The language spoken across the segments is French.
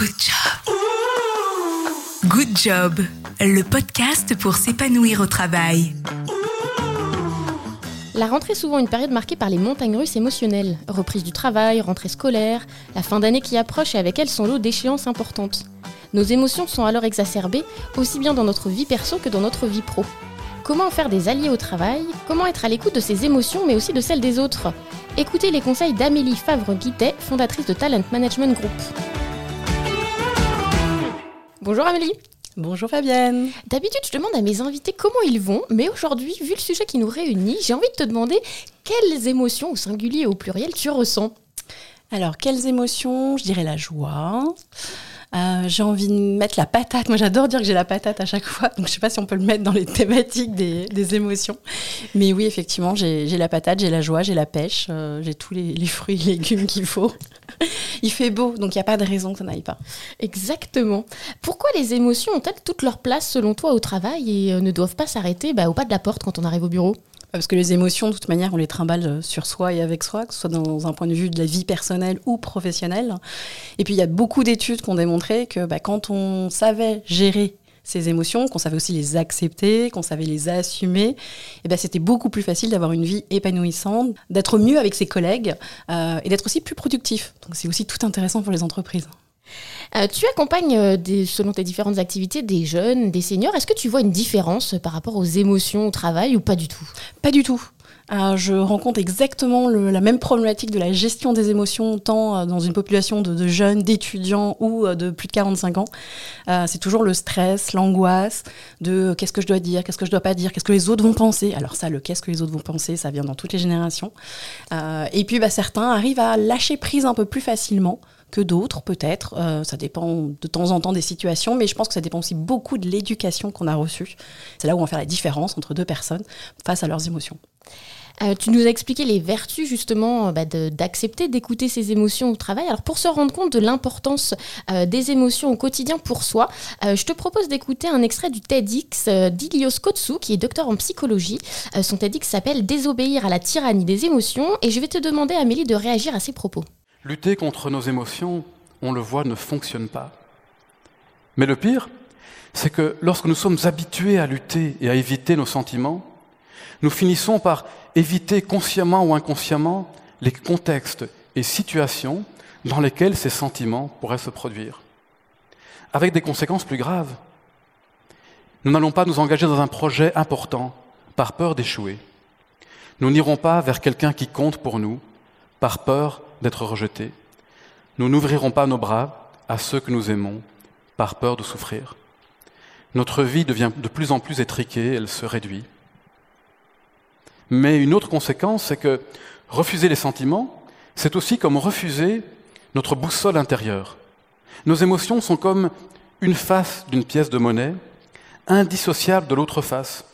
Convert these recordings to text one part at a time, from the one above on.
Good job. Good job, le podcast pour s'épanouir au travail. La rentrée est souvent une période marquée par les montagnes russes émotionnelles. Reprise du travail, rentrée scolaire, la fin d'année qui approche et avec elle son lot d'échéances importantes. Nos émotions sont alors exacerbées, aussi bien dans notre vie perso que dans notre vie pro. Comment faire des alliés au travail? Comment être à l'écoute de ses émotions mais aussi de celles des autres? Écoutez les conseils d'Amélie Favre-Guittet, fondatrice de Talent Management Group. Bonjour Amélie. Bonjour Fabienne. D'habitude, je demande à mes invités comment ils vont, mais aujourd'hui, vu le sujet qui nous réunit, j'ai envie de te demander quelles émotions, au singulier et au pluriel, tu ressens? Alors, quelles émotions? Je dirais la joie, euh, j'ai envie de mettre la patate. Moi, j'adore dire que j'ai la patate à chaque fois. Donc, je sais pas si on peut le mettre dans les thématiques des, émotions. Mais oui, effectivement, j'ai la patate, j'ai la joie, j'ai la pêche, euh, j'ai tous les, fruits et légumes qu'il faut. il fait beau, donc il n'y a pas de raison que ça n'aille pas. Exactement. Pourquoi les émotions ont-elles toute leur place selon toi au travail et euh, ne doivent pas s'arrêter bah, au pas de la porte quand on arrive au bureau? Parce que les émotions, de toute manière, on les trimballe euh, sur soi et avec soi, que ce soit dans un point de vue de la vie personnelle ou professionnelle. Et puis, il y a beaucoup d'études qui ont démontré que bah, quand on savait gérer ces émotions, qu'on savait aussi les accepter, qu'on savait les assumer, et eh ben c'était beaucoup plus facile d'avoir une vie épanouissante, d'être mieux avec ses collègues euh, et d'être aussi plus productif. Donc c'est aussi tout intéressant pour les entreprises. Euh, tu accompagnes, euh, selon tes différentes activités, des jeunes, des seniors. Est-ce que tu vois une différence par rapport aux émotions au travail ou pas du tout? Pas du tout. Euh, je rencontre exactement la même problématique de la gestion des émotions, tant dans une population de, jeunes, d'étudiants ou de plus de 45 ans. c'est toujours le stress, l'angoisse de qu'est-ce que je dois dire, qu'est-ce que je dois pas dire, qu'est-ce que les autres vont penser. Alors ça, le qu'est-ce que les autres vont penser, ça vient dans toutes les générations. et puis bah, certains arrivent à lâcher prise un peu plus facilement que d'autres, peut-être. Euh, ça dépend de temps en temps des situations, mais je pense que ça dépend aussi beaucoup de l'éducation qu'on a reçue. C'est là où on va faire la différence entre deux personnes face à leurs émotions. Euh, tu nous as expliqué les vertus justement euh, bah, d'accepter, d'écouter ses émotions au travail. Alors pour se rendre compte de l'importance des émotions au quotidien pour soi, je te propose d'écouter un extrait du TEDx d'Ilios Kotsu, qui est docteur en psychologie. son TEDx s'appelle Désobéir à la tyrannie des émotions et je vais te demander Amélie de réagir à ses propos. Lutter contre nos émotions, on le voit, ne fonctionne pas. Mais le pire, c'est que lorsque nous sommes habitués à lutter et à éviter nos sentiments, nous finissons par éviter consciemment ou inconsciemment les contextes et situations dans lesquels ces sentiments pourraient se produire, avec des conséquences plus graves. Nous n'allons pas nous engager dans un projet important par peur d'échouer. Nous n'irons pas vers quelqu'un qui compte pour nous par peur d'être rejetés. Nous n'ouvrirons pas nos bras à ceux que nous aimons par peur de souffrir. Notre vie devient de plus en plus étriquée, elle se réduit. Mais une autre conséquence, c'est que refuser les sentiments, c'est aussi comme refuser notre boussole intérieure. Nos émotions sont comme une face d'une pièce de monnaie, indissociable de l'autre face.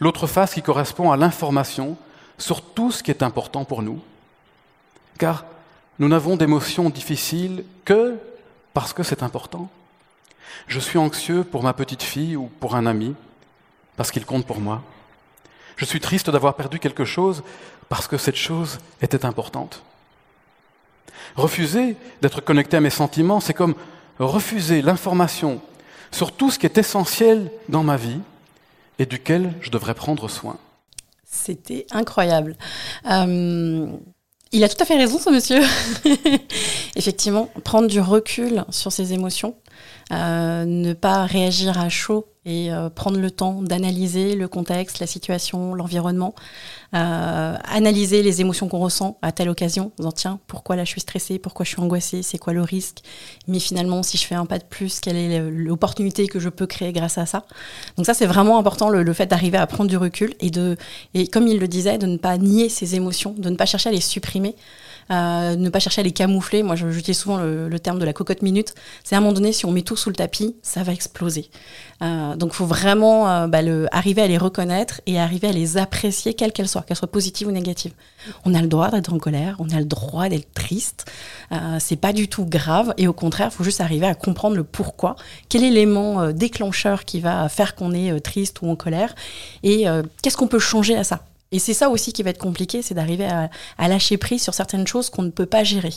L'autre face qui correspond à l'information sur tout ce qui est important pour nous car nous n'avons d'émotions difficiles que parce que c'est important. Je suis anxieux pour ma petite fille ou pour un ami, parce qu'il compte pour moi. Je suis triste d'avoir perdu quelque chose parce que cette chose était importante. Refuser d'être connecté à mes sentiments, c'est comme refuser l'information sur tout ce qui est essentiel dans ma vie et duquel je devrais prendre soin. C'était incroyable. Euh, il a tout à fait raison, ce monsieur. Effectivement, prendre du recul sur ses émotions, euh, ne pas réagir à chaud et euh, prendre le temps d'analyser le contexte, la situation, l'environnement, euh, analyser les émotions qu'on ressent à telle occasion, en disant tiens, pourquoi là je suis stressée, pourquoi je suis angoissée, c'est quoi le risque, mais finalement si je fais un pas de plus, quelle est l'opportunité que je peux créer grâce à ça? Donc ça c'est vraiment important le, fait d'arriver à prendre du recul et de, et comme il le disait, de ne pas nier ses émotions, de ne pas chercher à les supprimer. Euh, ne pas chercher à les camoufler. Moi, j'utilise souvent le, terme de la cocotte minute. C'est à un moment donné, si on met tout sous le tapis, ça va exploser. Euh, donc, il faut vraiment euh, bah, arriver à les reconnaître et arriver à les apprécier, quelles qu'elles soient, qu'elles soient positives ou négatives. On a le droit d'être en colère, on a le droit d'être triste. c'est pas du tout grave et au contraire, il faut juste arriver à comprendre le pourquoi, quel élément déclencheur qui va faire qu'on est triste ou en colère et qu'est-ce qu'on peut changer à ça? Et c'est ça aussi qui va être compliqué, c'est d'arriver à, lâcher prise sur certaines choses qu'on ne peut pas gérer.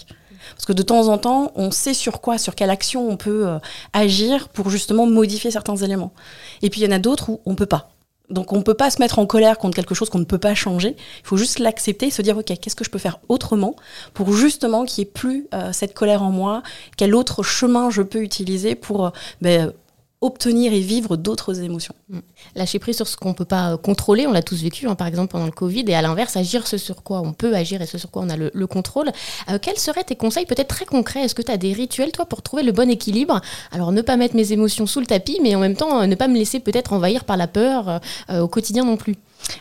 Parce que de temps en temps, on sait sur quoi, sur quelle action on peut euh, agir pour justement modifier certains éléments. Et puis il y en a d'autres où on peut pas. Donc on ne peut pas se mettre en colère contre quelque chose qu'on ne peut pas changer. Il faut juste l'accepter et se dire ok qu'est-ce que je peux faire autrement pour justement qu'il n'y ait plus euh, cette colère en moi? Quel autre chemin je peux utiliser pour euh, ben, obtenir et vivre d'autres émotions. Mm. Lâcher prise sur ce qu'on ne peut pas euh, contrôler, on l'a tous vécu, hein, par exemple pendant le Covid, et à l'inverse, agir ce sur quoi on peut agir et ce sur quoi on a le, contrôle. Euh, quels seraient tes conseils, peut-être très concrets? Est-ce que tu as des rituels, toi, pour trouver le bon équilibre? Alors, ne pas mettre mes émotions sous le tapis, mais en même temps, euh, ne pas me laisser peut-être envahir par la peur au quotidien non plus.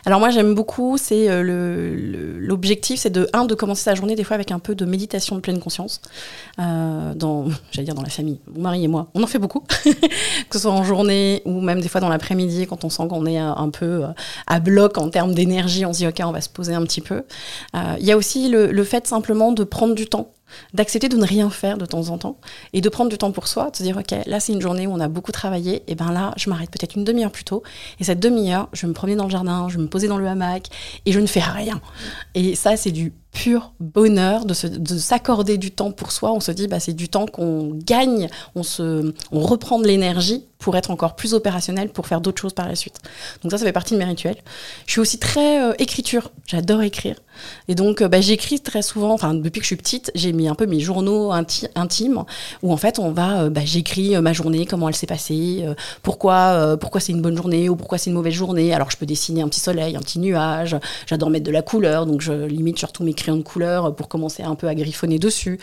Alors moi j'aime beaucoup, c'est euh, l'objectif, c'est de un de commencer sa journée des fois avec un peu de méditation de pleine conscience. Euh, dans, j'allais dire dans la famille, mon mari et moi, on en fait beaucoup, que ce soit en journée ou même des fois dans l'après-midi quand on sent qu'on est un peu euh, à bloc en termes d'énergie, on se dit ok on va se poser un petit peu. Il y a aussi le fait simplement de prendre du temps d'accepter de ne rien faire de temps en temps et de prendre du temps pour soi, de se dire ok là c'est une journée où on a beaucoup travaillé et ben là je m'arrête peut-être une demi-heure plus tôt et cette demi-heure je me promener dans le jardin, je me poser dans le hamac et je ne fais rien et ça c'est du pur bonheur de, s'accorder du temps pour soi. On se dit, bah, c'est du temps qu'on gagne, on, se, on reprend de l'énergie pour être encore plus opérationnel, pour faire d'autres choses par la suite. Donc ça, ça fait partie de mes rituels. Je suis aussi très euh, écriture, j'adore écrire. Et donc, euh, bah, j'écris très souvent, enfin, depuis que je suis petite, j'ai mis un peu mes journaux intimes, où en fait, on va, euh, bah, j'écris ma journée, comment elle s'est passée, pourquoi, pourquoi c'est une bonne journée ou pourquoi c'est une mauvaise journée. Alors, je peux dessiner un petit soleil, un petit nuage, j'adore mettre de la couleur, donc je limite surtout mes de couleur pour commencer un peu à griffonner dessus.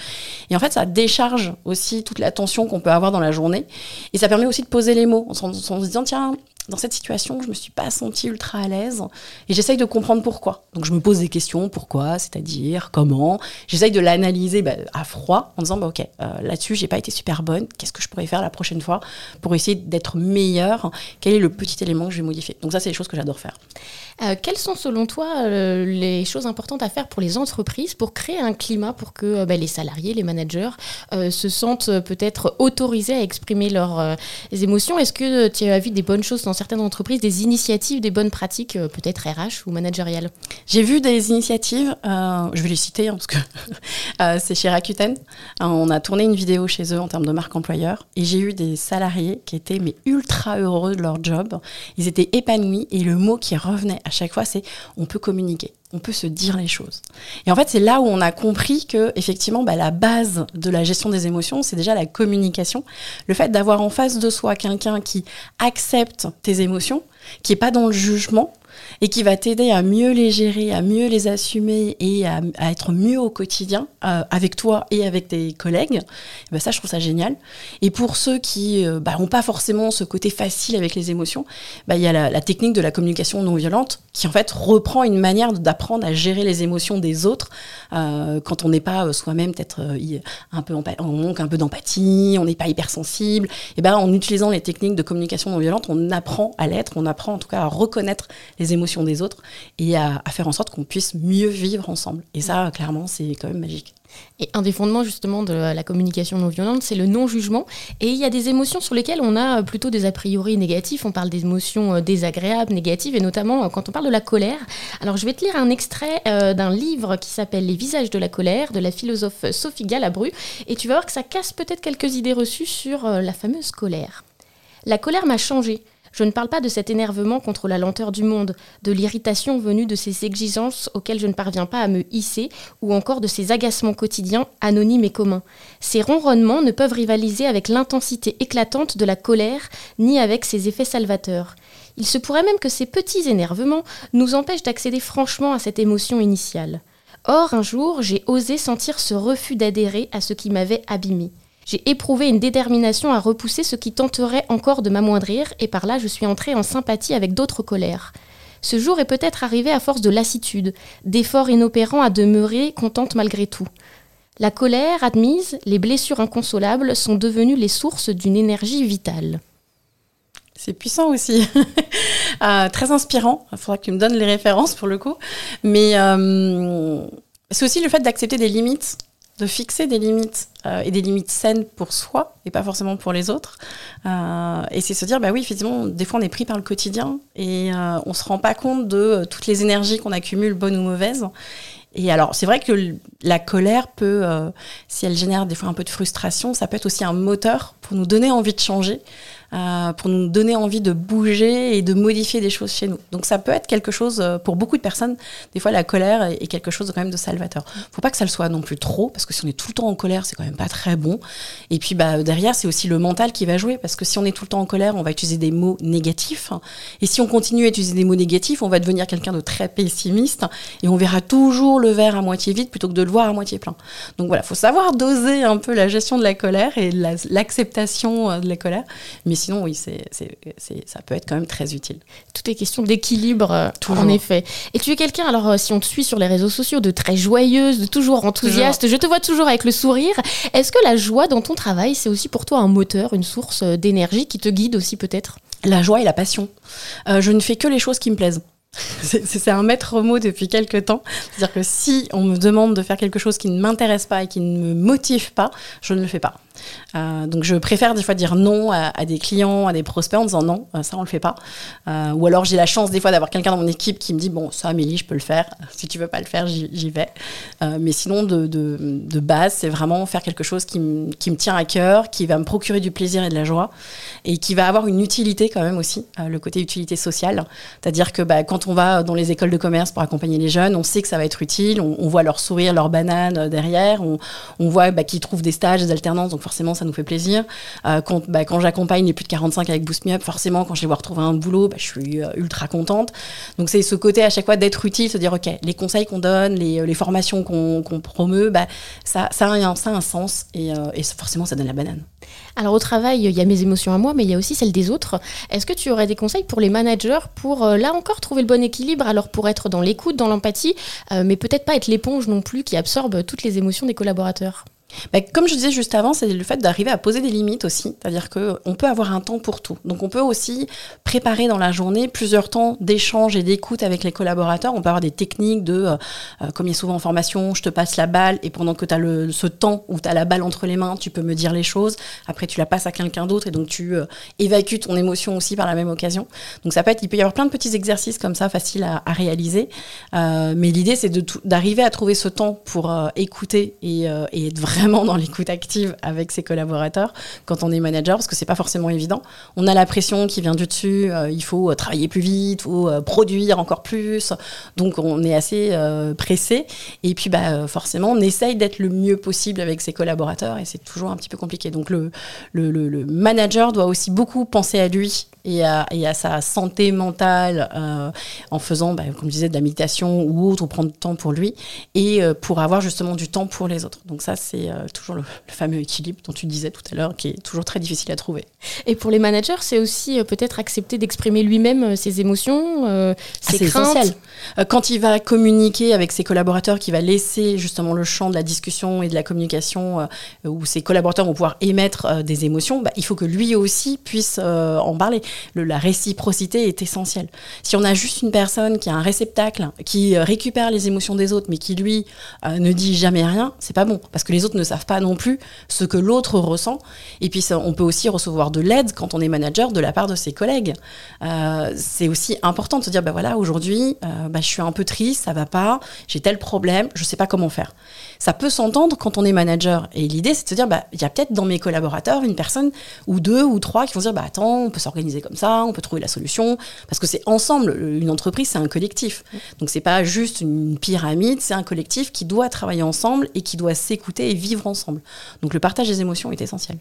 Et en fait, ça décharge aussi toute la tension qu'on peut avoir dans la journée. Et ça permet aussi de poser les mots en se disant, tiens, dans cette situation, je me suis pas sentie ultra à l'aise et j'essaye de comprendre pourquoi. Donc je me pose des questions, pourquoi, c'est-à-dire comment. J'essaye de l'analyser bah, à froid en disant bah, ok euh, là-dessus j'ai pas été super bonne. Qu'est-ce que je pourrais faire la prochaine fois pour essayer d'être meilleure? Quel est le petit élément que je vais modifier? Donc ça c'est des choses que j'adore faire. Euh, quelles sont selon toi euh, les choses importantes à faire pour les entreprises pour créer un climat pour que bah, les salariés, les managers se sentent peut-être autorisés à exprimer leurs émotions? Est-ce que tu as vu des bonnes choses dans certaines entreprises des initiatives, des bonnes pratiques, euh, peut-être RH ou managériales J'ai vu des initiatives, euh, je vais les citer hein, parce que euh, c'est chez Rakuten. on a tourné une vidéo chez eux en termes de marque employeur et j'ai eu des salariés qui étaient mais ultra heureux de leur job. Ils étaient épanouis et le mot qui revenait à chaque fois c'est on peut communiquer on peut se dire les choses. Et en fait, c'est là où on a compris que, effectivement, bah, la base de la gestion des émotions, c'est déjà la communication. Le fait d'avoir en face de soi quelqu'un qui accepte tes émotions, qui n'est pas dans le jugement, et qui va t'aider à mieux les gérer, à mieux les assumer et à, être mieux au quotidien euh, avec toi et avec tes collègues, eh ben ça, je trouve ça génial. Et pour ceux qui n'ont euh, bah, pas forcément ce côté facile avec les émotions, bah, il y a la, technique de la communication non violente qui en fait reprend une manière d'apprendre à gérer les émotions des autres euh, quand on n'est pas soi-même peut-être un peu on manque un peu d'empathie, on n'est pas hypersensible. Et ben en utilisant les techniques de communication non violente, on apprend à l'être, on apprend en tout cas à reconnaître les émotions des autres et à, faire en sorte qu'on puisse mieux vivre ensemble. Et ça, clairement, c'est quand même magique. Et un des fondements justement de la communication non violente, c'est le non-jugement. Et il y a des émotions sur lesquelles on a plutôt des a priori négatifs. On parle d'émotions euh, désagréables, négatives, et notamment euh, quand on parle de la colère. Alors je vais te lire un extrait euh, d'un livre qui s'appelle Les visages de la colère de la philosophe Sophie Galabru. Et tu vas voir que ça casse peut-être quelques idées reçues sur la fameuse colère. La colère m'a changé. Je ne parle pas de cet énervement contre la lenteur du monde, de l'irritation venue de ces exigences auxquelles je ne parviens pas à me hisser, ou encore de ces agacements quotidiens, anonymes et communs. Ces ronronnements ne peuvent rivaliser avec l'intensité éclatante de la colère, ni avec ses effets salvateurs. Il se pourrait même que ces petits énervements nous empêchent d'accéder franchement à cette émotion initiale. Or, un jour, j'ai osé sentir ce refus d'adhérer à ce qui m'avait abîmé. J'ai éprouvé une détermination à repousser ce qui tenterait encore de m'amoindrir, et par là je suis entrée en sympathie avec d'autres colères. Ce jour est peut-être arrivé à force de lassitude, d'efforts inopérants à demeurer contente malgré tout. La colère admise, les blessures inconsolables sont devenues les sources d'une énergie vitale. C'est puissant aussi, euh, très inspirant. Il faudra que tu me donnes les références pour le coup. Mais euh, c'est aussi le fait d'accepter des limites de fixer des limites euh, et des limites saines pour soi et pas forcément pour les autres. Euh, et c'est se dire, bah oui, effectivement, des fois on est pris par le quotidien et euh, on se rend pas compte de toutes les énergies qu'on accumule, bonnes ou mauvaises. Et alors, c'est vrai que la colère peut, euh, si elle génère des fois un peu de frustration, ça peut être aussi un moteur pour nous donner envie de changer, euh, pour nous donner envie de bouger et de modifier des choses chez nous. Donc ça peut être quelque chose, euh, pour beaucoup de personnes, des fois la colère est quelque chose quand même de salvateur. Faut pas que ça le soit non plus trop, parce que si on est tout le temps en colère, c'est quand même pas très bon. Et puis bah, derrière, c'est aussi le mental qui va jouer, parce que si on est tout le temps en colère, on va utiliser des mots négatifs. Et si on continue à utiliser des mots négatifs, on va devenir quelqu'un de très pessimiste, et on verra toujours le verre à moitié vide plutôt que de le voir à moitié plein. Donc voilà, faut savoir doser un peu la gestion de la colère et l'acceptation euh, de la colère. Mais sinon, oui, c'est, ça peut être quand même très utile. Tout est question d'équilibre, euh, en effet. Et tu es quelqu'un, alors euh, si on te suit sur les réseaux sociaux, de très joyeuse, de toujours enthousiaste, je te vois toujours avec le sourire. Est-ce que la joie dans ton travail, c'est aussi pour toi un moteur, une source d'énergie qui te guide aussi peut-être? La joie et la passion. je ne fais que les choses qui me plaisent. C'est un maître mot depuis quelques temps. C'est-à-dire que si on me demande de faire quelque chose qui ne m'intéresse pas et qui ne me motive pas, je ne le fais pas. Euh, donc je préfère des fois dire non à, des clients, à des prospects en disant non, euh, ça on le fait pas. Euh, ou alors j'ai la chance des fois d'avoir quelqu'un dans mon équipe qui me dit bon ça Amélie je peux le faire, si tu veux pas le faire j'y vais. mais sinon de, de, de base c'est vraiment faire quelque chose qui, qui, me tient à cœur, qui va me procurer du plaisir et de la joie et qui va avoir une utilité quand même aussi, le côté utilité sociale. C'est-à-dire que bah, quand on va dans les écoles de commerce pour accompagner les jeunes, on sait que ça va être utile, on, voit leur sourire, leur banane derrière, on, voit bah, qu'ils trouvent des stages, des alternances, forcément ça nous fait plaisir. Euh, quand, bah, quand j'accompagne les plus de 45 avec Boost Me Up, forcément quand je les vois retrouver un boulot, bah, je suis euh, ultra contente. Donc c'est ce côté à chaque fois d'être utile, se dire ok, les conseils qu'on donne, les, euh, les formations qu'on promeut, bah, ça, ça, a un, ça a un sens et, et forcément ça donne la banane. Alors au travail, il y a mes émotions à moi, mais il y a aussi celles des autres. Est-ce que tu aurais des conseils pour les managers pour, là encore, trouver le bon équilibre? Alors pour être dans l'écoute, dans l'empathie, mais peut-être pas être l'éponge non plus qui absorbe toutes les émotions des collaborateurs bah, comme je disais juste avant, c'est le fait d'arriver à poser des limites aussi. C'est-à-dire qu'on peut avoir un temps pour tout. Donc on peut aussi préparer dans la journée plusieurs temps d'échange et d'écoute avec les collaborateurs. On peut avoir des techniques de, euh, euh, comme il a souvent en formation, je te passe la balle et pendant que tu as ce temps où tu as la balle entre les mains, tu peux me dire les choses. Après, tu la passes à quelqu'un d'autre et donc tu euh, évacues ton émotion aussi par la même occasion. Donc ça peut être, il peut y avoir plein de petits exercices comme ça, faciles à, réaliser. mais l'idée, c'est d'arriver à trouver ce temps pour écouter et être vraiment dans l'écoute active avec ses collaborateurs quand on est manager, parce que c'est pas forcément évident. On a la pression qui vient du dessus, euh, il faut euh, travailler plus vite, il faut euh, produire encore plus, donc on est assez pressé. Et puis bah, forcément, on essaye d'être le mieux possible avec ses collaborateurs et c'est toujours un petit peu compliqué. Donc le, le, le, manager doit aussi beaucoup penser à lui et à, et à sa santé mentale en faisant, bah, comme je disais, de la méditation ou autre, ou prendre du temps pour lui et pour avoir justement du temps pour les autres. Donc ça, c'est euh, toujours le, fameux équilibre dont tu disais tout à l'heure, qui est toujours très difficile à trouver. Et pour les managers, c'est aussi euh, peut-être accepter d'exprimer lui-même euh, ses émotions, ah, ses craintes. Essentiel. quand il va communiquer avec ses collaborateurs, qui va laisser justement le champ de la discussion et de la communication, où ses collaborateurs vont pouvoir émettre des émotions, bah, il faut que lui aussi puisse en parler. la réciprocité est essentielle. Si on a juste une personne qui a un réceptacle, qui récupère les émotions des autres, mais qui lui ne dit jamais rien, c'est pas bon, parce que les autres ne savent pas non plus ce que l'autre ressent. Et puis, on peut aussi recevoir de l'aide quand on est manager de la part de ses collègues. Euh, c'est aussi important de se dire, bah voilà, aujourd'hui, euh, bah, je suis un peu triste, ça va pas, j'ai tel problème, je sais pas comment faire. Ça peut s'entendre quand on est manager. Et l'idée, c'est de se dire, bah, il y a peut-être dans mes collaborateurs une personne ou deux ou trois qui vont se dire, bah attends, on peut s'organiser comme ça, on peut trouver la solution. Parce que c'est ensemble, une entreprise, c'est un collectif. Donc c'est pas juste une pyramide, c'est un collectif qui doit travailler ensemble et qui doit s'écouter et vivre ensemble. Donc le partage des émotions est essentiel.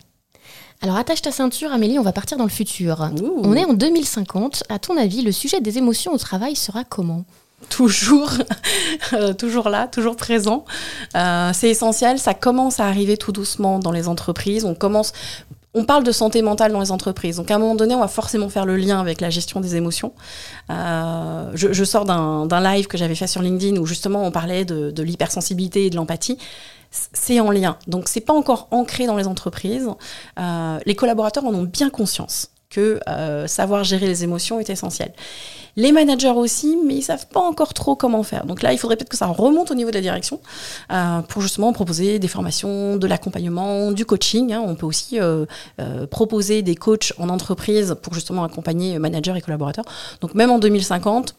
Alors attache ta ceinture Amélie, on va partir dans le futur. On est en 2050. À ton avis, le sujet des émotions au travail sera comment? Toujours, euh, toujours là, toujours présent. Euh, c'est essentiel. Ça commence à arriver tout doucement dans les entreprises. On commence. On parle de santé mentale dans les entreprises. Donc à un moment donné, on va forcément faire le lien avec la gestion des émotions. Euh, je, sors d'un live que j'avais fait sur LinkedIn où justement on parlait de, de l'hypersensibilité et de l'empathie c'est en lien. Donc c'est pas encore ancré dans les entreprises. Euh, les collaborateurs en ont bien conscience que euh, savoir gérer les émotions est essentiel. Les managers aussi, mais ils savent pas encore trop comment faire. Donc là, il faudrait peut-être que ça remonte au niveau de la direction euh, pour justement proposer des formations, de l'accompagnement, du coaching. Hein. On peut aussi proposer des coachs en entreprise pour justement accompagner managers et collaborateurs. Donc même en 2050,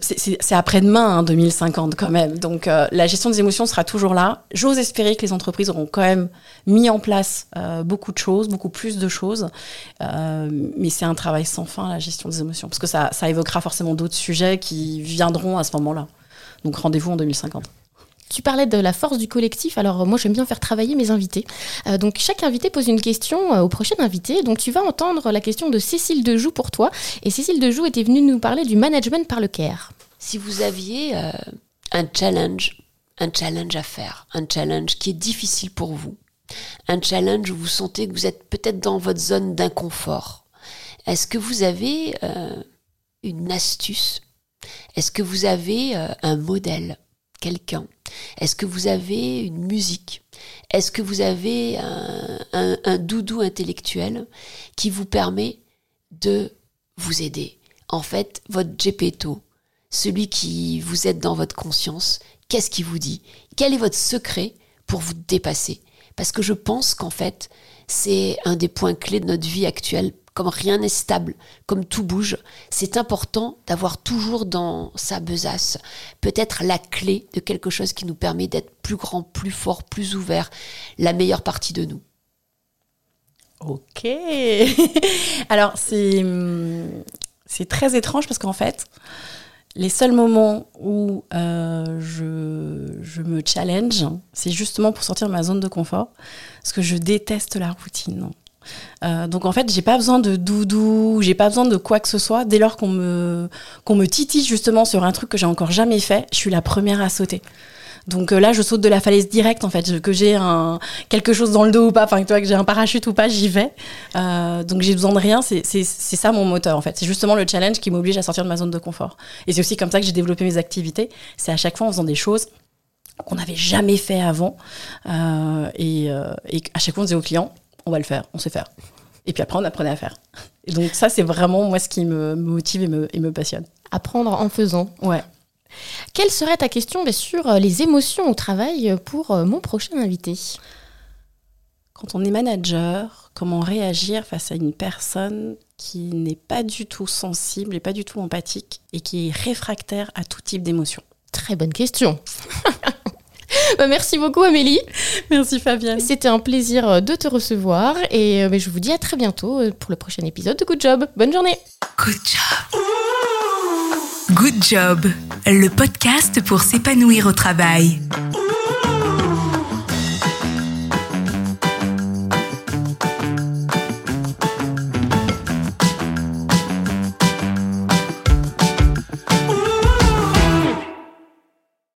c'est après-demain, 2050 hein, quand même. Donc euh, la gestion des émotions sera toujours là. J'ose espérer que les entreprises auront quand même mis en place euh, beaucoup de choses, beaucoup plus de choses. Euh, mais c'est un travail sans fin, la gestion des émotions, parce que ça, ça évoquera forcément d'autres sujets qui viendront à ce moment-là. Donc rendez-vous en 2050. Tu parlais de la force du collectif. Alors moi j'aime bien faire travailler mes invités. Euh, donc chaque invité pose une question euh, au prochain invité. Donc tu vas entendre la question de Cécile Dejoux pour toi. Et Cécile Dejoux était venue nous parler du management par le care. Si vous aviez euh, un challenge, un challenge à faire, un challenge qui est difficile pour vous, un challenge où vous sentez que vous êtes peut-être dans votre zone d'inconfort, est-ce que vous avez une astuce? Est-ce que vous avez un modèle Quelqu'un est-ce que vous avez une musique? Est-ce que vous avez un, doudou intellectuel qui vous permet de vous aider? En fait, votre Gepetto, celui qui vous aide dans votre conscience, qu'est-ce qu'il vous dit? Quel est votre secret pour vous dépasser? Parce que je pense qu'en fait, c'est un des points clés de notre vie actuelle comme rien n'est stable, comme tout bouge, c'est important d'avoir toujours dans sa besace peut-être la clé de quelque chose qui nous permet d'être plus grand, plus fort, plus ouvert, la meilleure partie de nous. Ok. Alors c'est très étrange parce qu'en fait, les seuls moments où euh, je, je, me challenge, c'est justement pour sortir de ma zone de confort, parce que je déteste la routine. Euh, donc en fait, j'ai pas besoin de doudou, j'ai pas besoin de quoi que ce soit. Dès lors qu'on me qu'on me titille justement sur un truc que j'ai encore jamais fait, je suis la première à sauter. Donc euh, là, je saute de la falaise directe en fait, que j'ai quelque chose dans le dos ou pas, enfin que j'ai un parachute ou pas, j'y vais. Euh, donc j'ai besoin de rien. C'est ça mon moteur en fait. C'est justement le challenge qui m'oblige à sortir de ma zone de confort. Et c'est aussi comme ça que j'ai développé mes activités. C'est à chaque fois en faisant des choses qu'on n'avait jamais fait avant. et, et à chaque fois, on disait aux clients, on va le faire, on sait faire. Et puis après, on apprenait à faire. Et donc ça, c'est vraiment moi ce qui me motive et me, et me passionne. Apprendre en faisant. Ouais. Quelle serait ta question sur euh, les émotions au travail pour euh, mon prochain invité? Quand on est manager, comment réagir face à une personne qui n'est pas du tout sensible et pas du tout empathique et qui est réfractaire à tout type d'émotion Très bonne question. Bah, merci beaucoup Amélie. Merci Fabienne. C'était un plaisir euh, de te recevoir et euh, je vous dis à très bientôt euh, pour le prochain épisode de Good Job. Bonne journée. Good Job. Good Job, le podcast pour s'épanouir au travail.